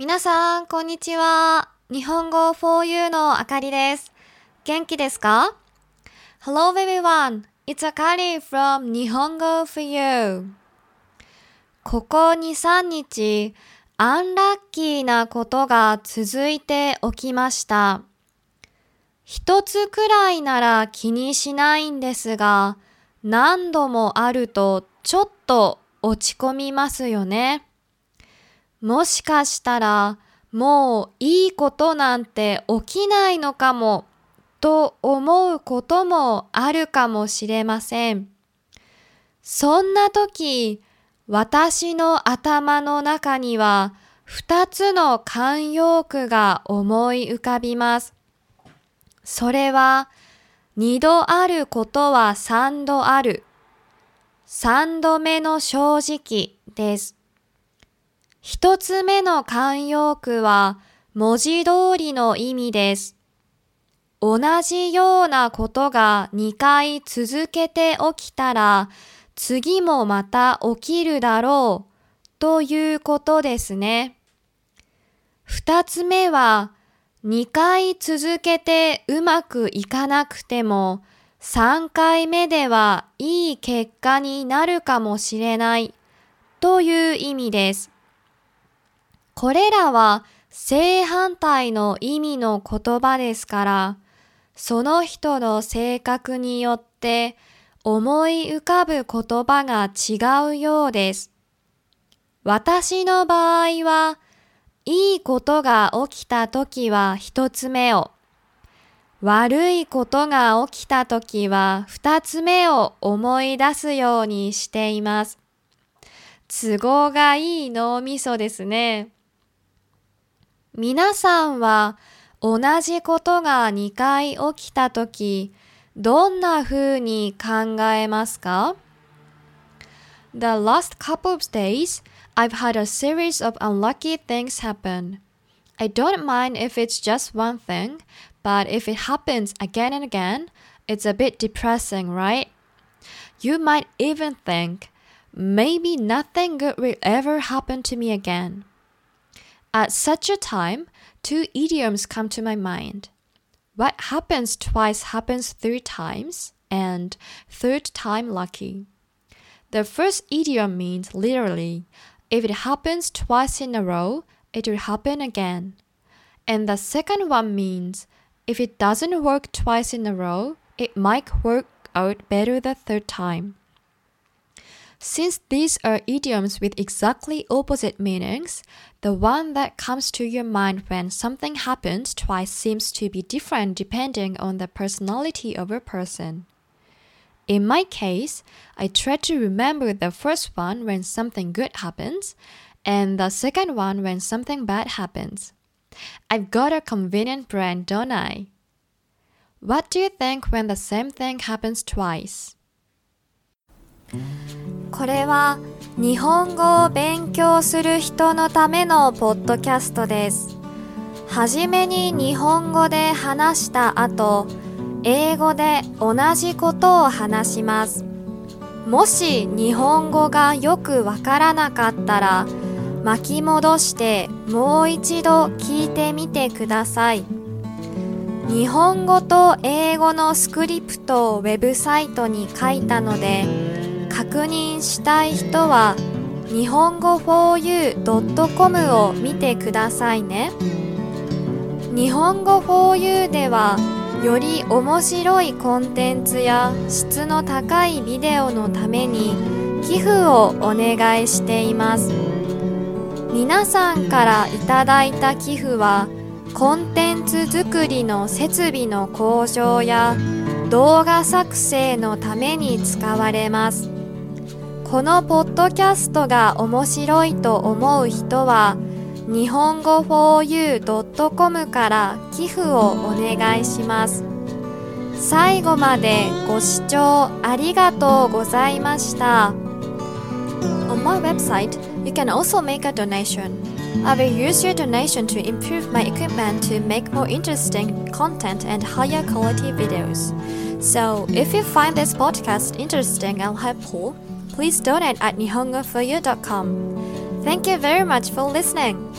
皆さん、こんにちは。日本語 4U のあかりです。元気ですか ?Hello everyone. It's Akari from 日本語 4U. ここ2、3日、アンラッキーなことが続いておきました。一つくらいなら気にしないんですが、何度もあるとちょっと落ち込みますよね。もしかしたらもういいことなんて起きないのかもと思うこともあるかもしれません。そんな時、私の頭の中には二つの慣用句が思い浮かびます。それは、二度あることは三度ある。三度目の正直です。一つ目の慣用句は文字通りの意味です。同じようなことが2回続けて起きたら次もまた起きるだろうということですね。二つ目は2回続けてうまくいかなくても3回目ではいい結果になるかもしれないという意味です。これらは正反対の意味の言葉ですから、その人の性格によって思い浮かぶ言葉が違うようです。私の場合は、いいことが起きたときは一つ目を、悪いことが起きたときは二つ目を思い出すようにしています。都合がいい脳みそですね。皆さんは同じことが2回起きたとき、どんな風に考えますか The last couple of days, I've had a series of unlucky things happen. I don't mind if it's just one thing, but if it happens again and again, it's a bit depressing, right? You might even think, maybe nothing good will ever happen to me again. At such a time, two idioms come to my mind. What happens twice happens three times, and third time lucky. The first idiom means literally, if it happens twice in a row, it will happen again. And the second one means, if it doesn't work twice in a row, it might work out better the third time. Since these are idioms with exactly opposite meanings, the one that comes to your mind when something happens twice seems to be different depending on the personality of a person. In my case, I try to remember the first one when something good happens, and the second one when something bad happens. I've got a convenient brain, don't I? What do you think when the same thing happens twice? これは日本語を勉強する人のためのポッドキャストです。はじめに日本語で話した後、英語で同じことを話します。もし日本語がよくわからなかったら、巻き戻してもう一度聞いてみてください。日本語と英語のスクリプトをウェブサイトに書いたので、確認したい人は日本語 4u.com を見てくださいね。日本語 4u ではより面白いコンテンツや質の高いビデオのために寄付をお願いしています。皆さんからいただいた寄付はコンテンツ作りの設備の向上や動画作成のために使われます。このポッドキャストが面白いと思う人は日本語 4u.com から寄付をお願いします。最後までご視聴ありがとうございました。On my website, you can also make a donation. I will use your donation to improve my equipment to make more interesting content and higher quality videos. So, if you find this podcast interesting and helpful, please donate at nihongoforyou.com. Thank you very much for listening.